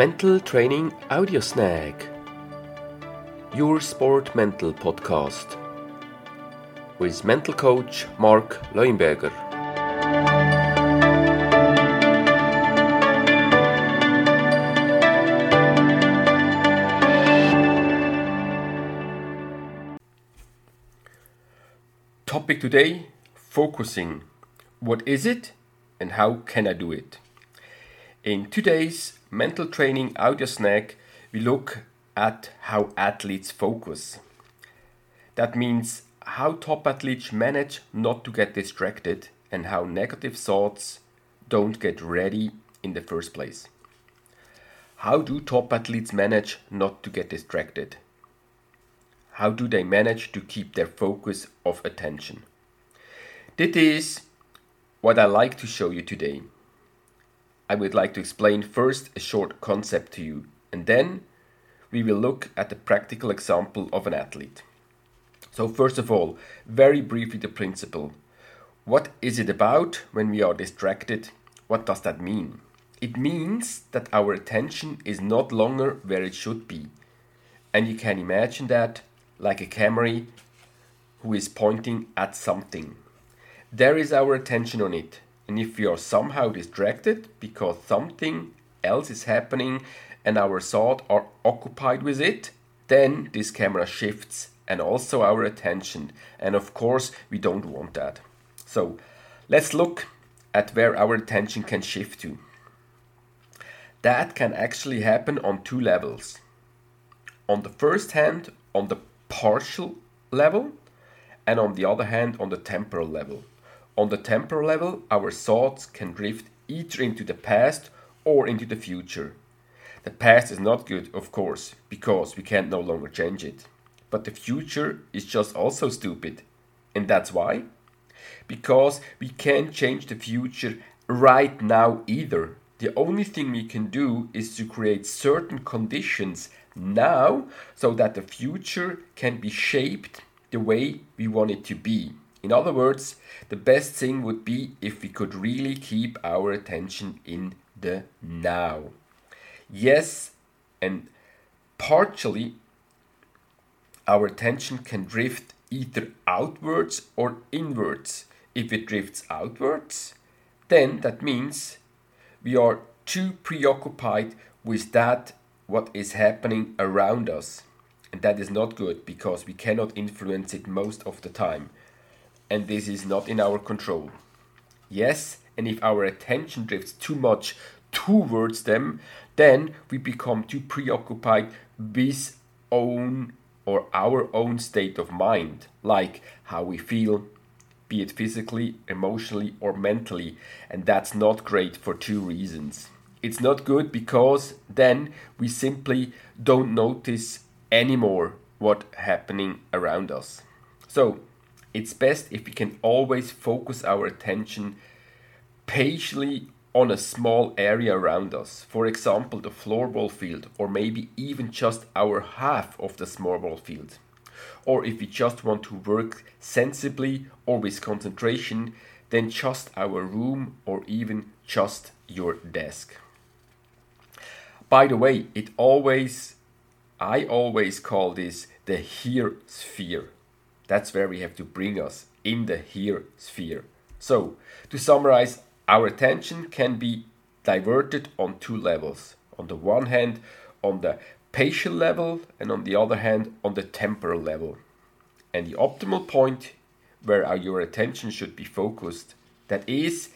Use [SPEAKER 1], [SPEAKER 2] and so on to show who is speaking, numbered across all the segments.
[SPEAKER 1] Mental Training Audio Snack. Your Sport Mental Podcast. With mental coach Mark Leuenberger. Topic today focusing. What is it and how can I do it? In today's mental training audio snack, we look at how athletes focus. That means how top athletes manage not to get distracted and how negative thoughts don't get ready in the first place. How do top athletes manage not to get distracted? How do they manage to keep their focus of attention? This is what I like to show you today. I would like to explain first a short concept to you, and then we will look at the practical example of an athlete. So, first of all, very briefly, the principle. What is it about when we are distracted? What does that mean? It means that our attention is not longer where it should be. And you can imagine that like a camera who is pointing at something. There is our attention on it, and if we are somehow distracted because something else is happening and our thoughts are occupied with it, then this camera shifts and also our attention. And of course, we don't want that. So let's look at where our attention can shift to. That can actually happen on two levels. On the first hand, on the spatial level, and on the other hand, on the temporal level. On the temporal level, our thoughts can drift either into the past or into the future. The past is not good, of course, because we can no longer change it. But the future is just also stupid. And that's why? Because we can't change the future right now either. The only thing we can do is to create certain conditions now so that the future can be shaped the way we want it to be. In other words, the best thing would be if we could really keep our attention in the now. Yes, and partially our attention can drift either outwards or inwards. If it drifts outwards, then that means we are too preoccupied with that what is happening around us. And that is not good because we cannot influence it most of the time and this is not in our control. Yes, and if our attention drifts too much towards them, then we become too preoccupied with own or our own state of mind, like how we feel, be it physically, emotionally, or mentally, and that's not great for two reasons. It's not good because then we simply don't notice anymore what happening around us. So, it's best if we can always focus our attention patiently on a small area around us. For example, the floorball field, or maybe even just our half of the floorball field. Or if we just want to work sensibly or with concentration, then just our room or even just your desk. By the way, it always I always call this the here sphere. That's where we have to bring us in the here sphere. So, to summarize, our attention can be diverted on two levels. On the one hand, on the spatial level, and on the other hand, on the temporal level. And the optimal point where our, your attention should be focused, that is,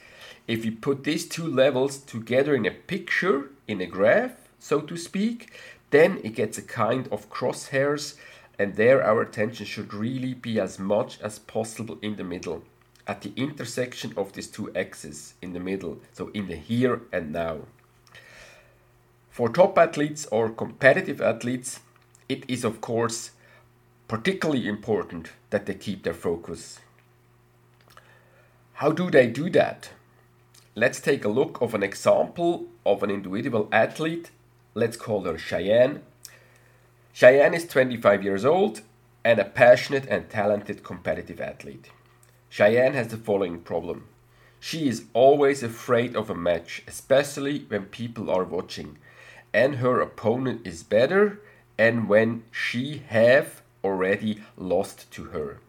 [SPEAKER 1] if you put these two levels together in a picture, in a graph, so to speak, then it gets a kind of crosshairs and there our attention should really be as much as possible in the middle at the intersection of these two axes in the middle so in the here and now. For top athletes or competitive athletes it is of course particularly important that they keep their focus. How do they do that? Let's take a look of an example of an individual athlete. Let's call her cheyenne Cheyenne is 25 years old and a passionate and talented competitive athlete. Cheyenne has the following problem. She is always afraid of a match, especially when people are watching. and her opponent is better and when she have already lost to her.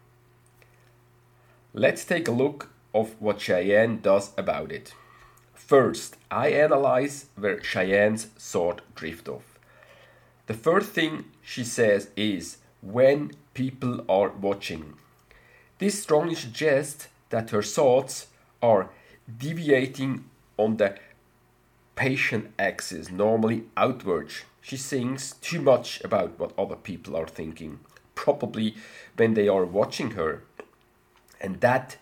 [SPEAKER 1] Let's take a look of what Cheyenne does about it. First, I analyze where Cheyenne's thought drift off. The first thing she says is when people are watching. This strongly suggests that her thoughts are deviating on the spatial axis, normally outwards. She thinks too much about what other people are thinking, probably when they are watching her. And that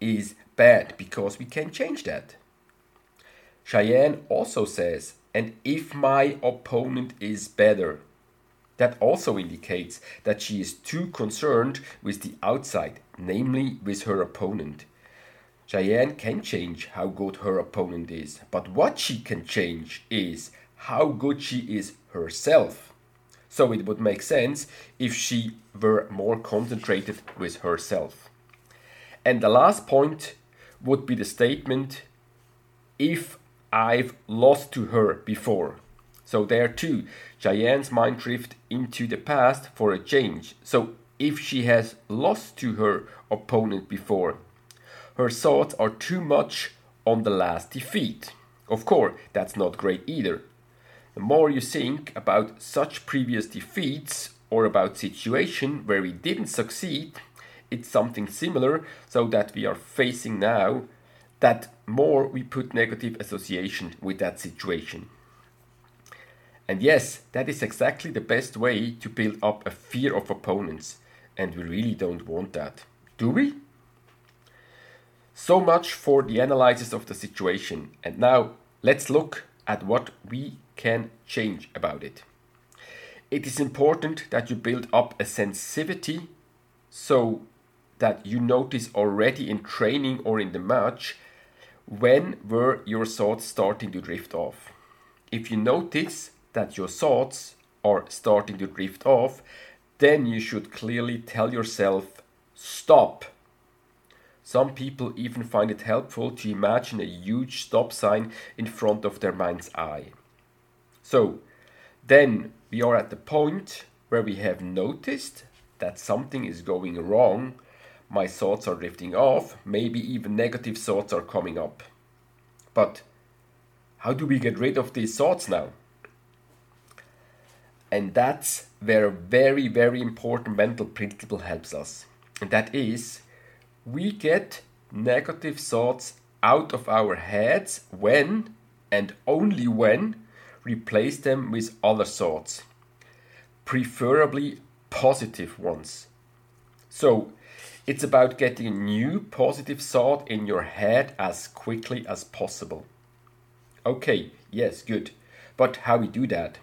[SPEAKER 1] is bad because we can change that. Cheyenne also says, and if my opponent is better, that also indicates that she is too concerned with the outside, namely with her opponent. Cheyenne can change how good her opponent is, but what she can change is how good she is herself. So it would make sense if she were more concentrated with herself. And the last point would be the statement if I've lost to her before. So there too, Cheyenne's mind drift into the past for a change. So if she has lost to her opponent before, her thoughts are too much on the last defeat. Of course, that's not great either. The more you think about such previous defeats or about situation where we didn't succeed, it's something similar so that we are facing now that more we put negative association with that situation. And yes, that is exactly the best way to build up a fear of opponents, and we really don't want that. Do we? So much for the analysis of the situation. And now let's look at what we can change about it. It is important that you build up a sensitivity so that you notice already in training or in the match when were your thoughts starting to drift off. If you notice that your thoughts are starting to drift off, then you should clearly tell yourself, stop some people even find it helpful to imagine a huge stop sign in front of their mind's eye. So, then we are at the point where we have noticed that something is going wrong. My thoughts are drifting off, maybe even negative thoughts are coming up. But how do we get rid of these thoughts now? And that's where a very, very important mental principle helps us. And that is we get negative thoughts out of our heads when and only when replace them with other thoughts, preferably positive ones. So, it's about getting a new positive thought in your head as quickly as possible. Okay, yes, good. But how we do that?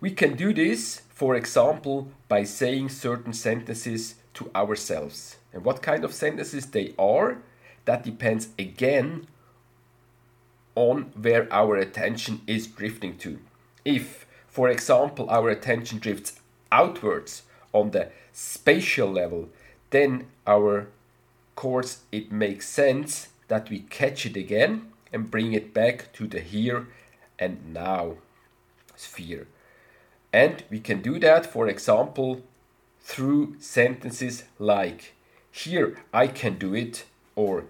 [SPEAKER 1] We can do this, for example, by saying certain sentences to ourselves. And what kind of sentences they are, that depends again on where our attention is drifting to. If, for example, our attention drifts outwards on the spatial level, then our course it makes sense that we catch it again and bring it back to the here and now sphere. And we can do that, for example, through sentences like here I can do it, or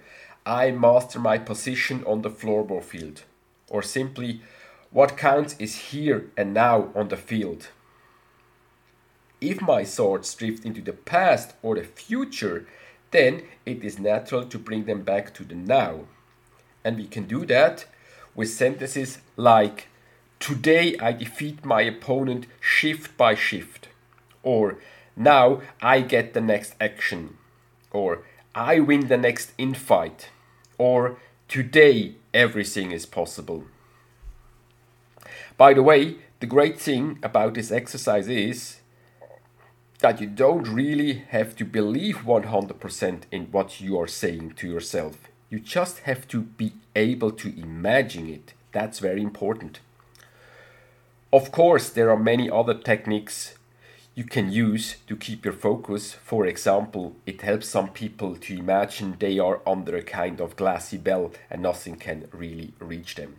[SPEAKER 1] I master my position on the floorball field, or simply what counts is here and now on the field. If my thoughts drift into the past or the future, then it is natural to bring them back to the now. And we can do that with sentences like Today I defeat my opponent shift by shift, or Now I get the next action or I win the next infight, or today everything is possible. By the way, the great thing about this exercise is that you don't really have to believe 100% in what you are saying to yourself. You just have to be able to imagine it. That's very important. Of course, there are many other techniques you can use to keep your focus. For example, it helps some people to imagine they are under a kind of glassy bell and nothing can really reach them.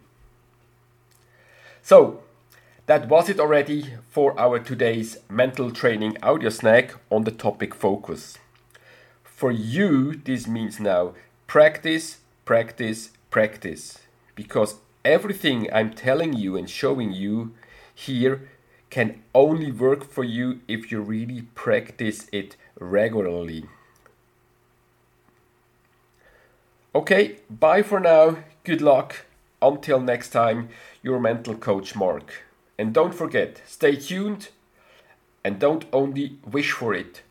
[SPEAKER 1] So, That was it already for our today's mental training audio snack on the topic focus. For you, this means now practice, practice, practice. Because everything I'm telling you and showing you here can only work for you if you really practice it regularly. Okay, bye for now. Good luck. Until next time, your mental coach Mark. And don't forget, stay tuned and don't only wish for it,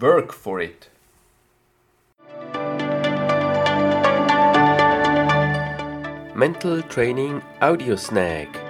[SPEAKER 1] work for it. Mental Training Audio Snack